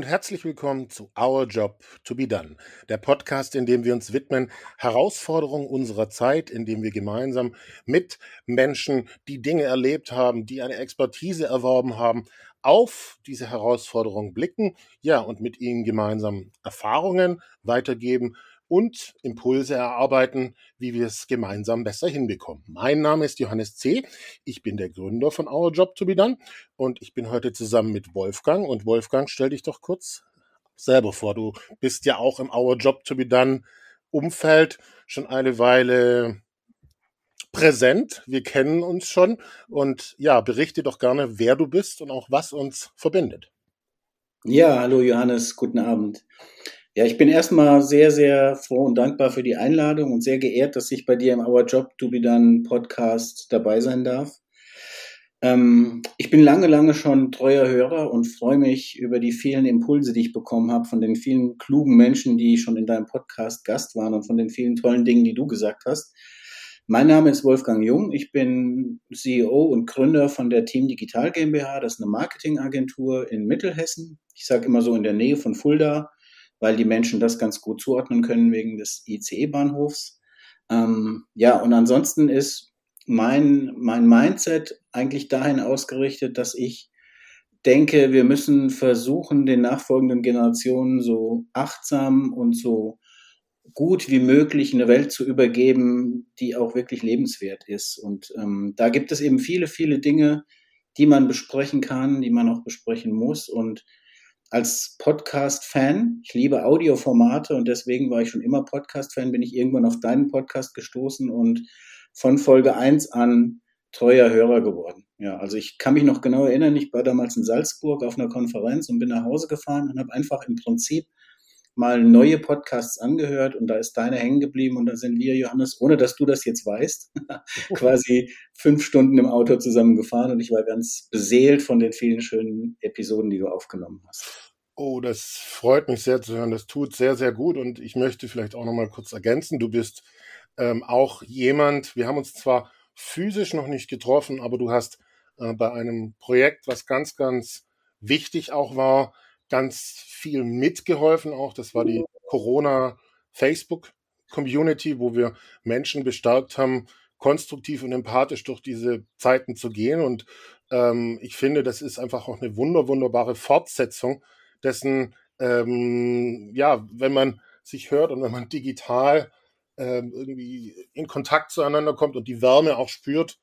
und herzlich willkommen zu Our Job to be Done, der Podcast, in dem wir uns widmen Herausforderungen unserer Zeit, in dem wir gemeinsam mit Menschen, die Dinge erlebt haben, die eine Expertise erworben haben, auf diese Herausforderungen blicken, ja, und mit ihnen gemeinsam Erfahrungen weitergeben und Impulse erarbeiten, wie wir es gemeinsam besser hinbekommen. Mein Name ist Johannes C. Ich bin der Gründer von Our Job to be Done und ich bin heute zusammen mit Wolfgang. Und Wolfgang, stell dich doch kurz selber vor. Du bist ja auch im Our Job to be Done Umfeld schon eine Weile präsent. Wir kennen uns schon und ja, berichte doch gerne, wer du bist und auch was uns verbindet. Ja, hallo Johannes, guten Abend. Ja, ich bin erstmal sehr, sehr froh und dankbar für die Einladung und sehr geehrt, dass ich bei dir im Our Job to be Done Podcast dabei sein darf. Ähm, ich bin lange, lange schon treuer Hörer und freue mich über die vielen Impulse, die ich bekommen habe von den vielen klugen Menschen, die schon in deinem Podcast Gast waren und von den vielen tollen Dingen, die du gesagt hast. Mein Name ist Wolfgang Jung. Ich bin CEO und Gründer von der Team Digital GmbH. Das ist eine Marketingagentur in Mittelhessen. Ich sage immer so in der Nähe von Fulda weil die Menschen das ganz gut zuordnen können wegen des ICE-Bahnhofs. Ähm, ja, und ansonsten ist mein, mein Mindset eigentlich dahin ausgerichtet, dass ich denke, wir müssen versuchen, den nachfolgenden Generationen so achtsam und so gut wie möglich eine Welt zu übergeben, die auch wirklich lebenswert ist. Und ähm, da gibt es eben viele, viele Dinge, die man besprechen kann, die man auch besprechen muss. Und als Podcast-Fan. Ich liebe Audioformate und deswegen war ich schon immer Podcast-Fan, bin ich irgendwann auf deinen Podcast gestoßen und von Folge 1 an treuer Hörer geworden. Ja, also ich kann mich noch genau erinnern, ich war damals in Salzburg auf einer Konferenz und bin nach Hause gefahren und habe einfach im Prinzip mal neue Podcasts angehört und da ist deine hängen geblieben und da sind wir, Johannes, ohne dass du das jetzt weißt, quasi fünf Stunden im Auto zusammen gefahren und ich war ganz beseelt von den vielen schönen Episoden, die du aufgenommen hast. Oh, das freut mich sehr zu hören. Das tut sehr, sehr gut und ich möchte vielleicht auch noch mal kurz ergänzen. Du bist ähm, auch jemand, wir haben uns zwar physisch noch nicht getroffen, aber du hast äh, bei einem Projekt, was ganz, ganz wichtig auch war, ganz viel mitgeholfen auch. Das war die Corona Facebook Community, wo wir Menschen bestärkt haben, konstruktiv und empathisch durch diese Zeiten zu gehen. Und ähm, ich finde, das ist einfach auch eine wunder, wunderbare Fortsetzung dessen, ähm, ja, wenn man sich hört und wenn man digital ähm, irgendwie in Kontakt zueinander kommt und die Wärme auch spürt,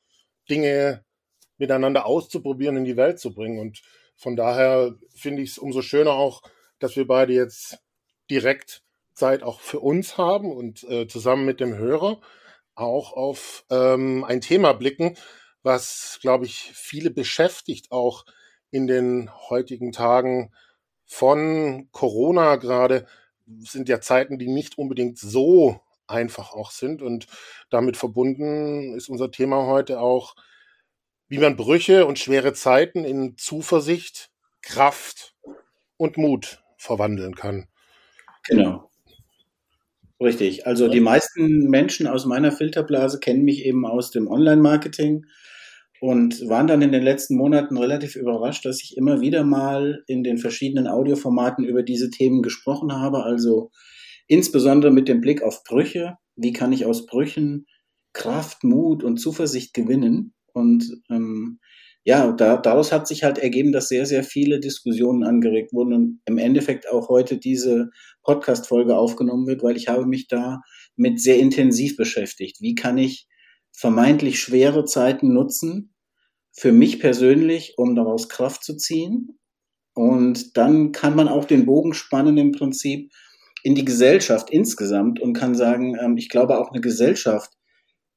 Dinge miteinander auszuprobieren, in die Welt zu bringen. Und von daher finde ich es umso schöner auch, dass wir beide jetzt direkt Zeit auch für uns haben und äh, zusammen mit dem Hörer auch auf ähm, ein Thema blicken, was, glaube ich, viele beschäftigt, auch in den heutigen Tagen von Corona gerade, sind ja Zeiten, die nicht unbedingt so einfach auch sind. Und damit verbunden ist unser Thema heute auch wie man Brüche und schwere Zeiten in Zuversicht, Kraft und Mut verwandeln kann. Genau. Richtig. Also die meisten Menschen aus meiner Filterblase kennen mich eben aus dem Online-Marketing und waren dann in den letzten Monaten relativ überrascht, dass ich immer wieder mal in den verschiedenen Audioformaten über diese Themen gesprochen habe. Also insbesondere mit dem Blick auf Brüche. Wie kann ich aus Brüchen Kraft, Mut und Zuversicht gewinnen? Und ähm, ja, da, daraus hat sich halt ergeben, dass sehr, sehr viele Diskussionen angeregt wurden und im Endeffekt auch heute diese Podcast-Folge aufgenommen wird, weil ich habe mich da mit sehr intensiv beschäftigt. Wie kann ich vermeintlich schwere Zeiten nutzen für mich persönlich, um daraus Kraft zu ziehen? Und dann kann man auch den Bogen spannen im Prinzip in die Gesellschaft insgesamt und kann sagen, ähm, ich glaube auch eine Gesellschaft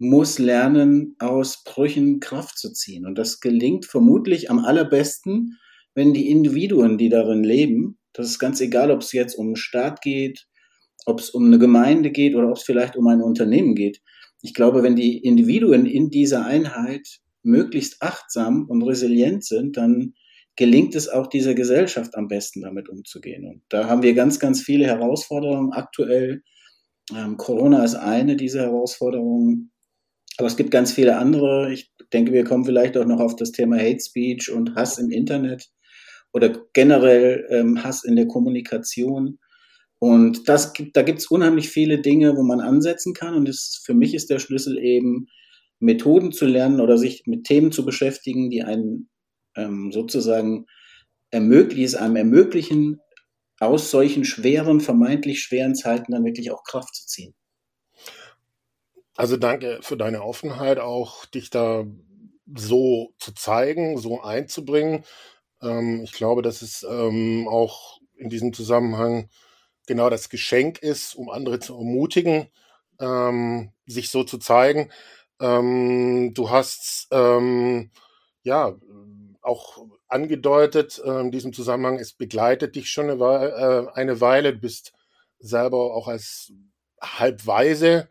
muss lernen, aus Brüchen Kraft zu ziehen. Und das gelingt vermutlich am allerbesten, wenn die Individuen, die darin leben, das ist ganz egal, ob es jetzt um einen Staat geht, ob es um eine Gemeinde geht oder ob es vielleicht um ein Unternehmen geht. Ich glaube, wenn die Individuen in dieser Einheit möglichst achtsam und resilient sind, dann gelingt es auch dieser Gesellschaft am besten damit umzugehen. Und da haben wir ganz, ganz viele Herausforderungen aktuell. Ähm, Corona ist eine dieser Herausforderungen. Aber es gibt ganz viele andere. Ich denke, wir kommen vielleicht auch noch auf das Thema Hate Speech und Hass im Internet. oder generell ähm, Hass in der Kommunikation. Und das da gibt es unheimlich viele Dinge, wo man ansetzen kann. Und das, für mich ist der Schlüssel eben, Methoden zu lernen oder sich mit Themen zu beschäftigen, die einen ähm, sozusagen ermöglichen, es einem ermöglichen, aus solchen schweren, vermeintlich schweren Zeiten dann wirklich auch Kraft zu ziehen. Also danke für deine Offenheit, auch dich da so zu zeigen, so einzubringen. Ähm, ich glaube, dass es ähm, auch in diesem Zusammenhang genau das Geschenk ist, um andere zu ermutigen, ähm, sich so zu zeigen. Ähm, du hast ähm, ja auch angedeutet äh, in diesem Zusammenhang, es begleitet dich schon eine Weile, äh, eine Weile. Du bist selber auch als halbweise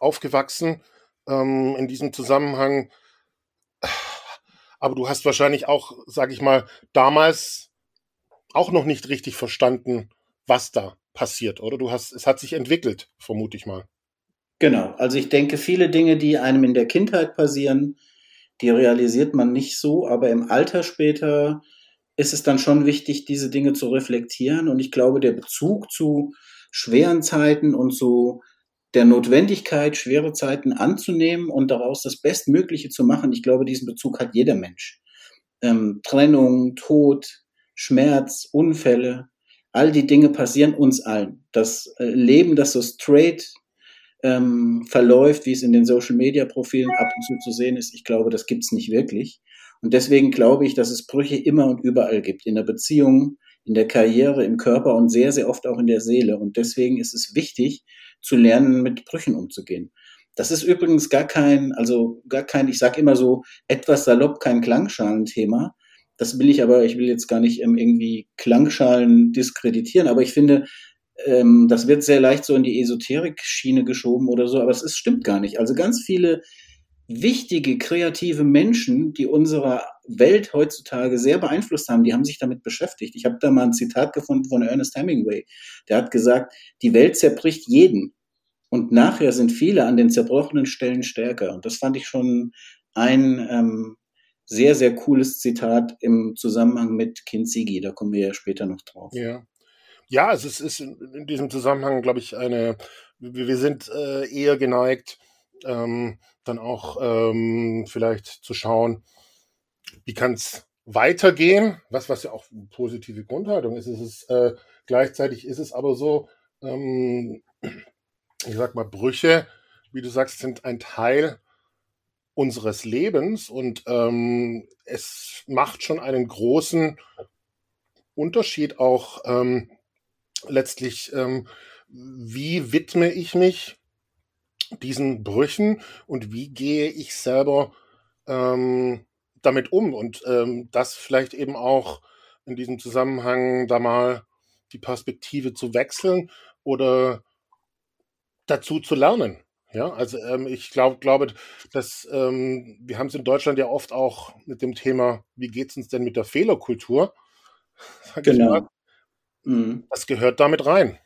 aufgewachsen ähm, in diesem Zusammenhang. Aber du hast wahrscheinlich auch, sag ich mal, damals auch noch nicht richtig verstanden, was da passiert, oder? Du hast, es hat sich entwickelt, vermute ich mal. Genau. Also ich denke, viele Dinge, die einem in der Kindheit passieren, die realisiert man nicht so, aber im Alter später ist es dann schon wichtig, diese Dinge zu reflektieren. Und ich glaube, der Bezug zu schweren Zeiten und zu der Notwendigkeit, schwere Zeiten anzunehmen und daraus das Bestmögliche zu machen, ich glaube, diesen Bezug hat jeder Mensch. Ähm, Trennung, Tod, Schmerz, Unfälle, all die Dinge passieren uns allen. Das äh, Leben, das so straight ähm, verläuft, wie es in den Social-Media-Profilen ab und zu zu sehen ist, ich glaube, das gibt's nicht wirklich. Und deswegen glaube ich, dass es Brüche immer und überall gibt. In der Beziehung, in der Karriere, im Körper und sehr, sehr oft auch in der Seele. Und deswegen ist es wichtig, zu lernen, mit Brüchen umzugehen. Das ist übrigens gar kein, also gar kein, ich sage immer so etwas salopp, kein Klangschalenthema. Das will ich aber, ich will jetzt gar nicht ähm, irgendwie Klangschalen diskreditieren, aber ich finde, ähm, das wird sehr leicht so in die Esoterik-Schiene geschoben oder so, aber es stimmt gar nicht. Also ganz viele wichtige, kreative Menschen, die unsere Welt heutzutage sehr beeinflusst haben, die haben sich damit beschäftigt. Ich habe da mal ein Zitat gefunden von Ernest Hemingway. Der hat gesagt, die Welt zerbricht jeden. Und nachher sind viele an den zerbrochenen Stellen stärker. Und das fand ich schon ein ähm, sehr, sehr cooles Zitat im Zusammenhang mit Kinzigi. Da kommen wir ja später noch drauf. Ja, ja, es ist, ist in, diesem Zusammenhang, glaube ich, eine, wir sind äh, eher geneigt, ähm, dann auch ähm, vielleicht zu schauen, wie kann es weitergehen, was, was ja auch positive Grundhaltung ist. ist es, äh, gleichzeitig ist es aber so, ähm, ich sag mal, Brüche, wie du sagst, sind ein Teil unseres Lebens und ähm, es macht schon einen großen Unterschied auch, ähm, letztlich, ähm, wie widme ich mich diesen Brüchen und wie gehe ich selber ähm, damit um und ähm, das vielleicht eben auch in diesem Zusammenhang da mal die Perspektive zu wechseln oder dazu zu lernen. Ja, also ähm, ich glaube, glaube, dass ähm, wir haben es in Deutschland ja oft auch mit dem Thema, wie geht es uns denn mit der Fehlerkultur? Genau. Mhm. Das gehört damit rein.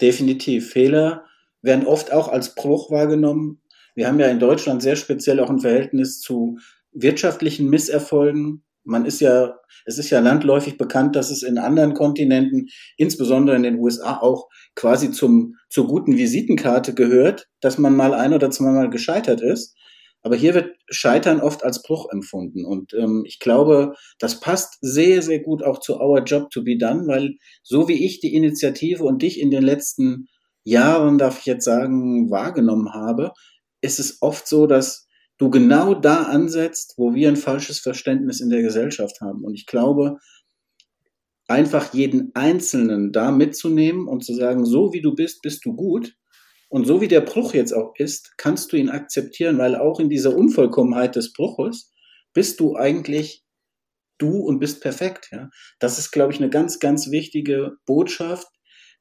Definitiv. Fehler werden oft auch als Bruch wahrgenommen. Wir haben ja in Deutschland sehr speziell auch ein Verhältnis zu wirtschaftlichen Misserfolgen. Man ist ja, es ist ja landläufig bekannt, dass es in anderen Kontinenten, insbesondere in den USA, auch quasi zum, zur guten Visitenkarte gehört, dass man mal ein oder zweimal gescheitert ist. Aber hier wird Scheitern oft als Bruch empfunden. Und ähm, ich glaube, das passt sehr, sehr gut auch zu Our Job to be Done, weil so wie ich die Initiative und dich in den letzten Jahren, darf ich jetzt sagen, wahrgenommen habe, ist es oft so, dass du genau da ansetzt, wo wir ein falsches Verständnis in der Gesellschaft haben. Und ich glaube, einfach jeden Einzelnen da mitzunehmen und zu sagen, so wie du bist, bist du gut, und so wie der Bruch jetzt auch ist, kannst du ihn akzeptieren, weil auch in dieser Unvollkommenheit des Bruches bist du eigentlich du und bist perfekt. Ja? Das ist, glaube ich, eine ganz, ganz wichtige Botschaft,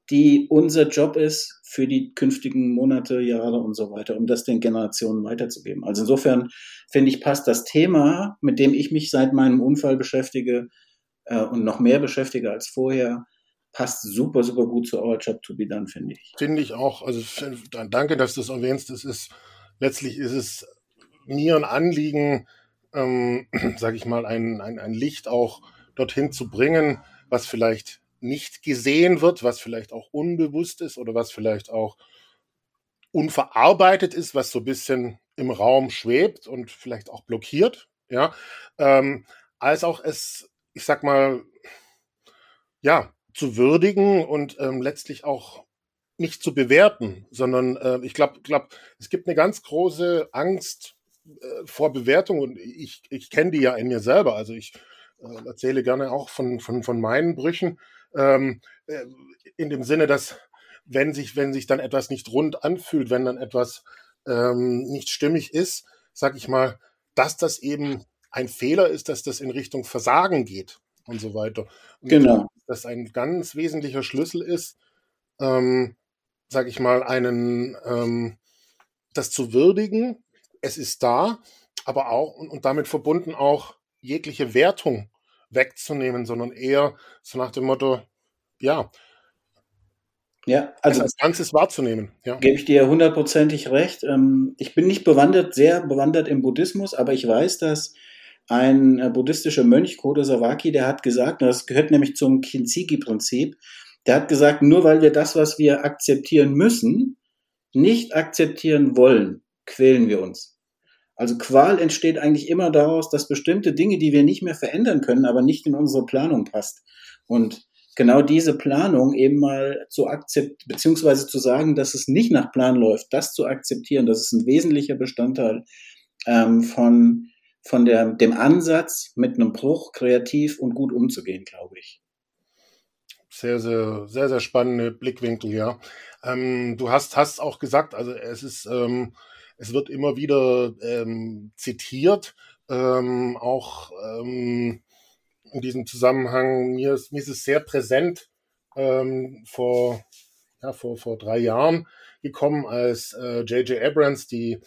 die unser Job ist für die künftigen Monate, Jahre und so weiter, um das den Generationen weiterzugeben. Also insofern finde ich, passt das Thema, mit dem ich mich seit meinem Unfall beschäftige äh, und noch mehr beschäftige als vorher, passt super, super gut zu Our Job to be Done, finde ich. Finde ich auch. Also danke, dass du es erwähnst. Es ist letztlich ist es mir ein Anliegen, ähm, sage ich mal, ein, ein, ein Licht auch dorthin zu bringen, was vielleicht nicht gesehen wird, was vielleicht auch unbewusst ist oder was vielleicht auch unverarbeitet ist, was so ein bisschen im Raum schwebt und vielleicht auch blockiert, ja, ähm, als auch es, ich sag mal, ja, zu würdigen und ähm, letztlich auch nicht zu bewerten, sondern äh, ich glaube, glaub, es gibt eine ganz große Angst äh, vor Bewertung und ich, ich kenne die ja in mir selber. Also ich äh, erzähle gerne auch von, von, von meinen Brüchen ähm, äh, in dem Sinne, dass wenn sich, wenn sich dann etwas nicht rund anfühlt, wenn dann etwas ähm, nicht stimmig ist, sag ich mal, dass das eben ein Fehler ist, dass das in Richtung Versagen geht und so weiter. Und genau. Dass ein ganz wesentlicher Schlüssel ist, ähm, sag ich mal, einen, ähm, das zu würdigen. Es ist da, aber auch und, und damit verbunden auch jegliche Wertung wegzunehmen, sondern eher so nach dem Motto, ja, ja, also als Ganzes wahrzunehmen. Ja. Gebe ich dir hundertprozentig recht. Ähm, ich bin nicht bewandert, sehr bewandert im Buddhismus, aber ich weiß, dass ein äh, buddhistischer Mönch, Kodo Sawaki, der hat gesagt, das gehört nämlich zum Kintsugi-Prinzip, der hat gesagt, nur weil wir das, was wir akzeptieren müssen, nicht akzeptieren wollen, quälen wir uns. Also Qual entsteht eigentlich immer daraus, dass bestimmte Dinge, die wir nicht mehr verändern können, aber nicht in unsere Planung passt. Und genau diese Planung eben mal zu akzeptieren, beziehungsweise zu sagen, dass es nicht nach Plan läuft, das zu akzeptieren, das ist ein wesentlicher Bestandteil ähm, von, von der, dem Ansatz, mit einem Bruch kreativ und gut umzugehen, glaube ich. Sehr, sehr, sehr, sehr spannende Blickwinkel, ja. Ähm, du hast, hast auch gesagt, also es ist, ähm, es wird immer wieder ähm, zitiert, ähm, auch ähm, in diesem Zusammenhang, mir ist, mir ist es sehr präsent ähm, vor, ja, vor, vor drei Jahren gekommen, als J.J. Äh, Abrams die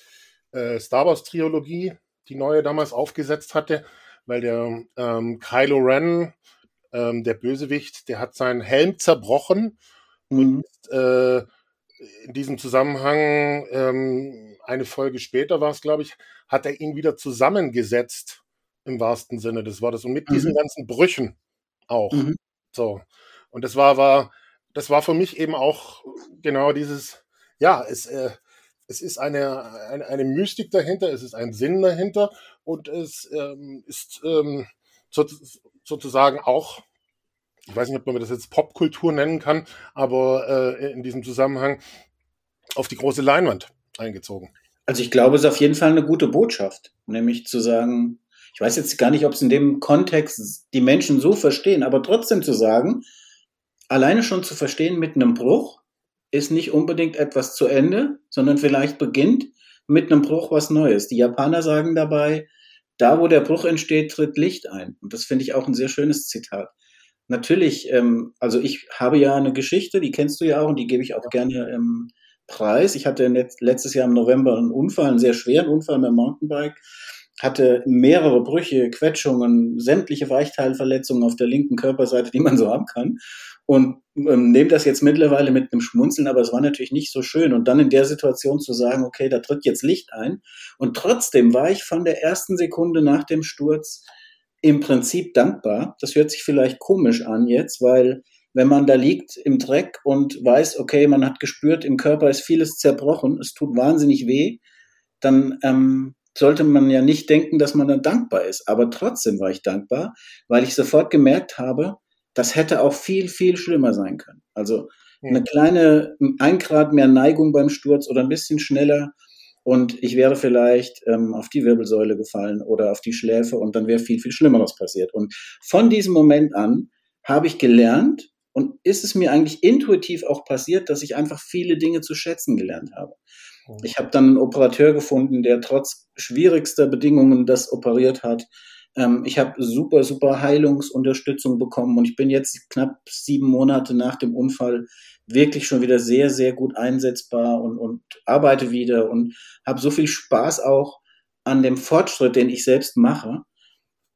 äh, Star Wars Trilogie, die neue damals aufgesetzt hatte, weil der ähm, Kylo Ren, ähm, der Bösewicht, der hat seinen Helm zerbrochen mhm. und äh, in diesem Zusammenhang, ähm, eine Folge später war es, glaube ich, hat er ihn wieder zusammengesetzt im wahrsten Sinne des Wortes und mit mhm. diesen ganzen Brüchen auch. Mhm. So. Und das war, war, das war für mich eben auch genau dieses, ja, es, äh, es ist eine, eine, eine Mystik dahinter, es ist ein Sinn dahinter und es ähm, ist ähm, so, sozusagen auch, ich weiß nicht, ob man das jetzt Popkultur nennen kann, aber äh, in diesem Zusammenhang auf die große Leinwand eingezogen. Also ich glaube, es ist auf jeden Fall eine gute Botschaft, nämlich zu sagen, ich weiß jetzt gar nicht, ob es in dem Kontext die Menschen so verstehen, aber trotzdem zu sagen, alleine schon zu verstehen mit einem Bruch ist nicht unbedingt etwas zu Ende, sondern vielleicht beginnt mit einem Bruch was Neues. Die Japaner sagen dabei, da wo der Bruch entsteht, tritt Licht ein. Und das finde ich auch ein sehr schönes Zitat. Natürlich, ähm, also ich habe ja eine Geschichte, die kennst du ja auch und die gebe ich auch gerne im Preis. Ich hatte letztes Jahr im November einen Unfall, einen sehr schweren Unfall mit dem Mountainbike hatte mehrere Brüche, Quetschungen, sämtliche Weichteilverletzungen auf der linken Körperseite, die man so haben kann. Und ähm, nehme das jetzt mittlerweile mit einem Schmunzeln, aber es war natürlich nicht so schön. Und dann in der Situation zu sagen, okay, da tritt jetzt Licht ein. Und trotzdem war ich von der ersten Sekunde nach dem Sturz im Prinzip dankbar. Das hört sich vielleicht komisch an jetzt, weil wenn man da liegt im Dreck und weiß, okay, man hat gespürt, im Körper ist vieles zerbrochen, es tut wahnsinnig weh, dann ähm, sollte man ja nicht denken, dass man dann dankbar ist. Aber trotzdem war ich dankbar, weil ich sofort gemerkt habe, das hätte auch viel, viel schlimmer sein können. Also eine kleine, ein Grad mehr Neigung beim Sturz oder ein bisschen schneller und ich wäre vielleicht ähm, auf die Wirbelsäule gefallen oder auf die Schläfe und dann wäre viel, viel Schlimmeres passiert. Und von diesem Moment an habe ich gelernt und ist es mir eigentlich intuitiv auch passiert, dass ich einfach viele Dinge zu schätzen gelernt habe. Ich habe dann einen Operateur gefunden, der trotz schwierigster Bedingungen das operiert hat. Ähm, ich habe super, super Heilungsunterstützung bekommen und ich bin jetzt knapp sieben Monate nach dem Unfall wirklich schon wieder sehr, sehr gut einsetzbar und, und arbeite wieder und habe so viel Spaß auch an dem Fortschritt, den ich selbst mache,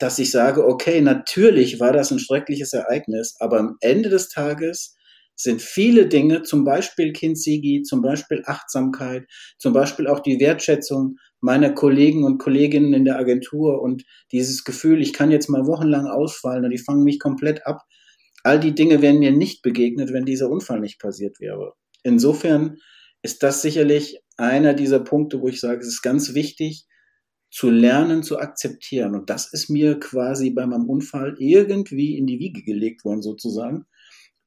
dass ich sage, okay, natürlich war das ein schreckliches Ereignis, aber am Ende des Tages sind viele Dinge, zum Beispiel Kinzigi, zum Beispiel Achtsamkeit, zum Beispiel auch die Wertschätzung meiner Kollegen und Kolleginnen in der Agentur und dieses Gefühl, ich kann jetzt mal wochenlang ausfallen und die fangen mich komplett ab. All die Dinge wären mir nicht begegnet, wenn dieser Unfall nicht passiert wäre. Insofern ist das sicherlich einer dieser Punkte, wo ich sage, es ist ganz wichtig, zu lernen, zu akzeptieren. Und das ist mir quasi bei meinem Unfall irgendwie in die Wiege gelegt worden, sozusagen,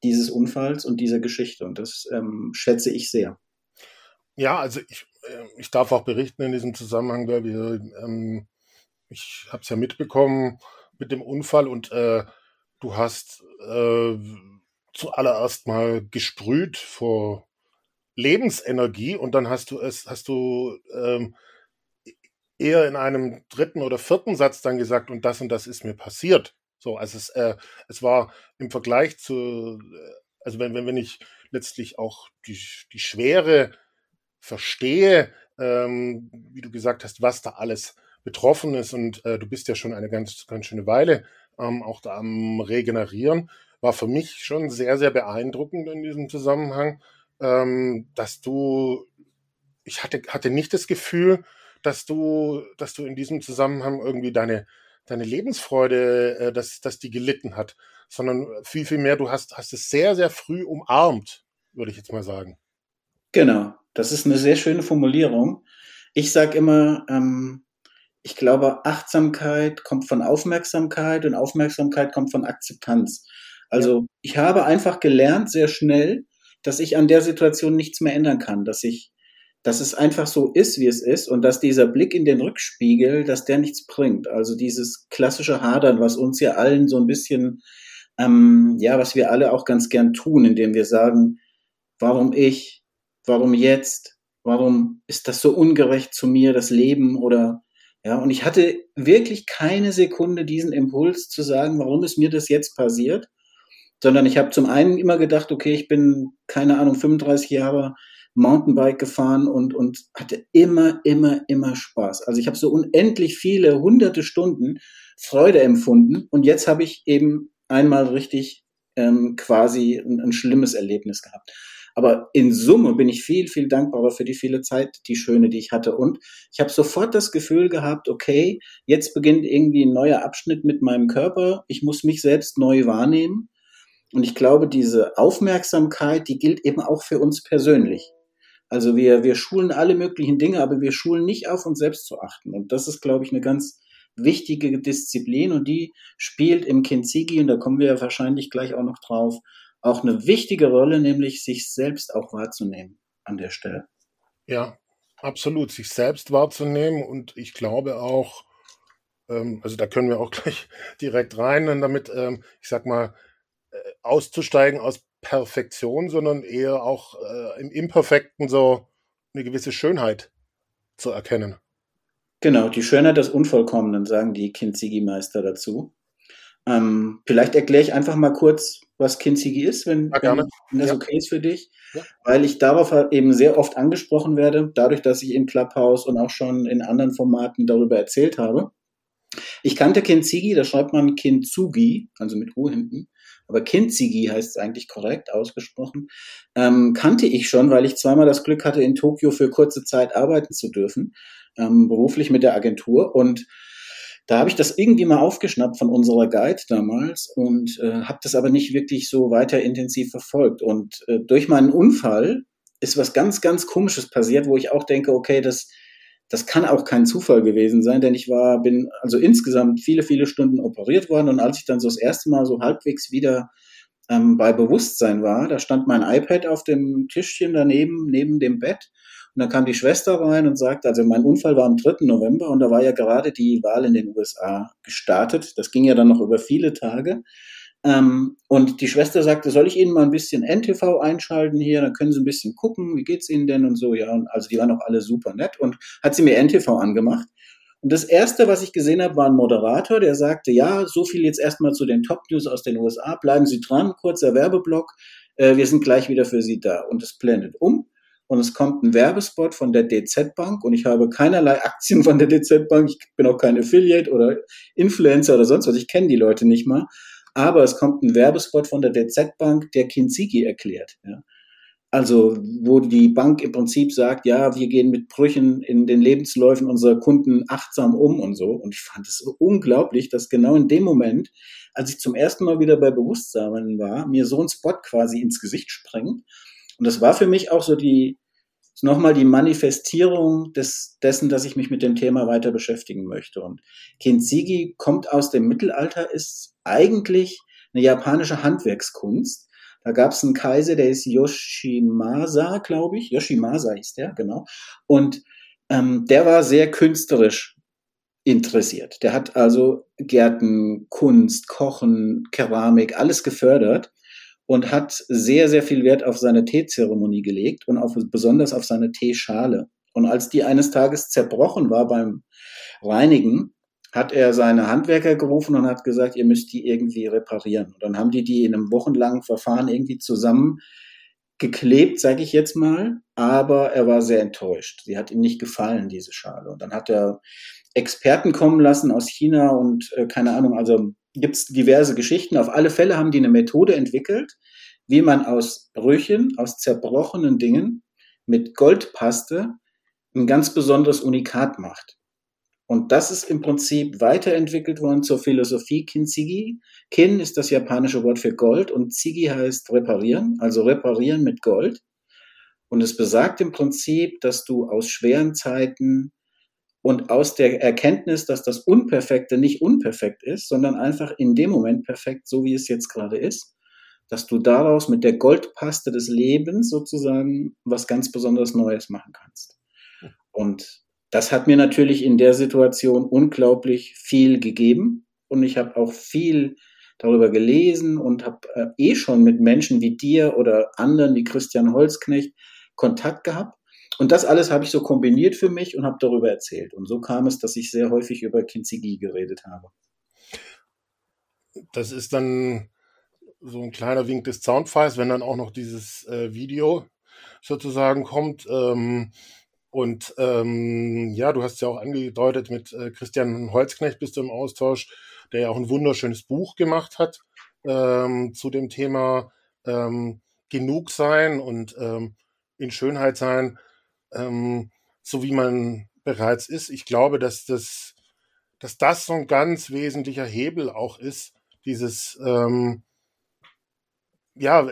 dieses Unfalls und dieser Geschichte. Und das ähm, schätze ich sehr. Ja, also ich, äh, ich darf auch berichten in diesem Zusammenhang, weil wir, ähm, ich habe es ja mitbekommen mit dem Unfall und äh, du hast äh, zuallererst mal gesprüht vor Lebensenergie und dann hast du es, hast du ähm, eher in einem dritten oder vierten Satz dann gesagt, und das und das ist mir passiert. So, also es, äh, es war im Vergleich zu, äh, also wenn, wenn, wenn ich letztlich auch die, die Schwere verstehe, ähm, wie du gesagt hast, was da alles betroffen ist, und äh, du bist ja schon eine ganz, ganz schöne Weile ähm, auch da am Regenerieren, war für mich schon sehr, sehr beeindruckend in diesem Zusammenhang, ähm, dass du, ich hatte, hatte nicht das Gefühl, dass du, dass du in diesem Zusammenhang irgendwie deine, deine Lebensfreude, äh, dass, dass die gelitten hat, sondern viel, viel mehr, du hast, hast es sehr, sehr früh umarmt, würde ich jetzt mal sagen. Genau, das ist eine sehr schöne Formulierung. Ich sage immer, ähm, ich glaube, Achtsamkeit kommt von Aufmerksamkeit und Aufmerksamkeit kommt von Akzeptanz. Also ich habe einfach gelernt sehr schnell, dass ich an der Situation nichts mehr ändern kann, dass ich dass es einfach so ist, wie es ist und dass dieser Blick in den Rückspiegel, dass der nichts bringt. Also dieses klassische Hadern, was uns ja allen so ein bisschen, ähm, ja, was wir alle auch ganz gern tun, indem wir sagen, warum ich, warum jetzt, warum ist das so ungerecht zu mir, das Leben oder ja, und ich hatte wirklich keine Sekunde diesen Impuls zu sagen, warum ist mir das jetzt passiert, sondern ich habe zum einen immer gedacht, okay, ich bin keine Ahnung 35 Jahre Mountainbike gefahren und, und hatte immer, immer, immer Spaß. Also ich habe so unendlich viele hunderte Stunden Freude empfunden und jetzt habe ich eben einmal richtig ähm, quasi ein, ein schlimmes Erlebnis gehabt. Aber in Summe bin ich viel, viel dankbarer für die viele Zeit, die schöne, die ich hatte. Und ich habe sofort das Gefühl gehabt, okay, jetzt beginnt irgendwie ein neuer Abschnitt mit meinem Körper. Ich muss mich selbst neu wahrnehmen. Und ich glaube, diese Aufmerksamkeit, die gilt eben auch für uns persönlich. Also wir, wir schulen alle möglichen Dinge, aber wir schulen nicht auf uns selbst zu achten. Und das ist, glaube ich, eine ganz wichtige Disziplin und die spielt im Kintsugi, und da kommen wir ja wahrscheinlich gleich auch noch drauf, auch eine wichtige Rolle, nämlich sich selbst auch wahrzunehmen an der Stelle. Ja, absolut, sich selbst wahrzunehmen und ich glaube auch, ähm, also da können wir auch gleich direkt rein, damit, ähm, ich sag mal, äh, auszusteigen aus Perfektion, sondern eher auch äh, im Imperfekten so eine gewisse Schönheit zu erkennen. Genau, die Schönheit des Unvollkommenen, sagen die Kinzigi-Meister dazu. Ähm, vielleicht erkläre ich einfach mal kurz, was Kinzigi ist, wenn, ja, wenn, wenn das ja. okay ist für dich. Ja. Weil ich darauf halt eben sehr oft angesprochen werde, dadurch, dass ich in Clubhouse und auch schon in anderen Formaten darüber erzählt habe. Ich kannte Kinzigi, da schreibt man Kintsugi, also mit U hinten aber Kinzigi heißt es eigentlich korrekt ausgesprochen, ähm, kannte ich schon, weil ich zweimal das Glück hatte, in Tokio für kurze Zeit arbeiten zu dürfen, ähm, beruflich mit der Agentur. Und da habe ich das irgendwie mal aufgeschnappt von unserer Guide damals und äh, habe das aber nicht wirklich so weiter intensiv verfolgt. Und äh, durch meinen Unfall ist was ganz, ganz Komisches passiert, wo ich auch denke, okay, das das kann auch kein Zufall gewesen sein, denn ich war, bin also insgesamt viele, viele Stunden operiert worden und als ich dann so das erste Mal so halbwegs wieder ähm, bei Bewusstsein war, da stand mein iPad auf dem Tischchen daneben, neben dem Bett und dann kam die Schwester rein und sagte, also mein Unfall war am 3. November und da war ja gerade die Wahl in den USA gestartet. Das ging ja dann noch über viele Tage. Ähm, und die Schwester sagte, soll ich Ihnen mal ein bisschen NTV einschalten hier, dann können Sie ein bisschen gucken, wie geht's Ihnen denn und so, ja. Und also die waren auch alle super nett und hat sie mir NTV angemacht. Und das erste, was ich gesehen habe, war ein Moderator, der sagte, ja, so viel jetzt erstmal zu den Top News aus den USA, bleiben Sie dran, kurzer Werbeblock, äh, wir sind gleich wieder für Sie da. Und es blendet um. Und es kommt ein Werbespot von der DZ Bank. Und ich habe keinerlei Aktien von der DZ Bank, ich bin auch kein Affiliate oder Influencer oder sonst was, ich kenne die Leute nicht mal Aber es kommt ein Werbespot von der DZ Bank, der Kinzigi erklärt. Ja. Also, wo die Bank im Prinzip sagt, ja, wir gehen mit Brüchen in den Lebensläufen unserer Kunden achtsam um und so. Und ich fand es unglaublich, dass genau in dem Moment, als ich zum ersten Mal wieder bei Bewusstsein war, mir so ein Spot quasi ins Gesicht sprengt. Und das war für mich auch so die, nochmal die Manifestierung des, dessen, dass ich mich mit dem Thema weiter beschäftigen möchte. Und Kintsugi kommt aus dem Mittelalter, ist eigentlich eine japanische Handwerkskunst da gab es einen Kaiser, der ist Yoshimasa, glaube ich. Yoshimasa hieß der, genau. Und ähm, der war sehr künstlerisch interessiert. Der hat also Gärten, Kunst, Kochen, Keramik, alles gefördert und hat sehr, sehr viel Wert auf seine Teezeremonie gelegt und auf, besonders auf seine Teeschale. Und als die eines Tages zerbrochen war beim Reinigen, hat er seine Handwerker gerufen und hat gesagt, ihr müsst die irgendwie reparieren. Und dann haben die die in einem wochenlangen Verfahren irgendwie zusammen geklebt, sage ich jetzt mal, aber er war sehr enttäuscht. Sie hat ihm nicht gefallen, diese Schale. Und dann hat er Experten kommen lassen aus China und äh, keine Ahnung, also gibt es diverse Geschichten. Auf alle Fälle haben die eine Methode entwickelt, wie man aus Brüchen, aus zerbrochenen Dingen mit Goldpaste ein ganz besonderes Unikat macht. Und das ist im Prinzip weiterentwickelt worden zur Philosophie Kinzigi. Kin ist das japanische Wort für Gold und Zigi heißt reparieren, also reparieren mit Gold. Und es besagt im Prinzip, dass du aus schweren Zeiten und aus der Erkenntnis, dass das Unperfekte nicht unperfekt ist, sondern einfach in dem Moment perfekt, so wie es jetzt gerade ist, dass du daraus mit der Goldpaste des Lebens sozusagen was ganz besonders Neues machen kannst. Und das hat mir natürlich in der Situation unglaublich viel gegeben und ich habe auch viel darüber gelesen und habe äh, eh schon mit Menschen wie dir oder anderen wie Christian Holzknecht Kontakt gehabt. Und das alles habe ich so kombiniert für mich und habe darüber erzählt. Und so kam es, dass ich sehr häufig über Kinzigi geredet habe. Das ist dann so ein kleiner Wink des Soundfiles, wenn dann auch noch dieses äh, Video sozusagen kommt. Ähm, und ähm, ja, du hast ja auch angedeutet, mit äh, Christian Holzknecht bist du im Austausch, der ja auch ein wunderschönes Buch gemacht hat ähm, zu dem Thema ähm, genug sein und ähm, in Schönheit sein, ähm, so wie man bereits ist. Ich glaube, dass das, dass das so ein ganz wesentlicher Hebel auch ist, dieses, ähm, ja,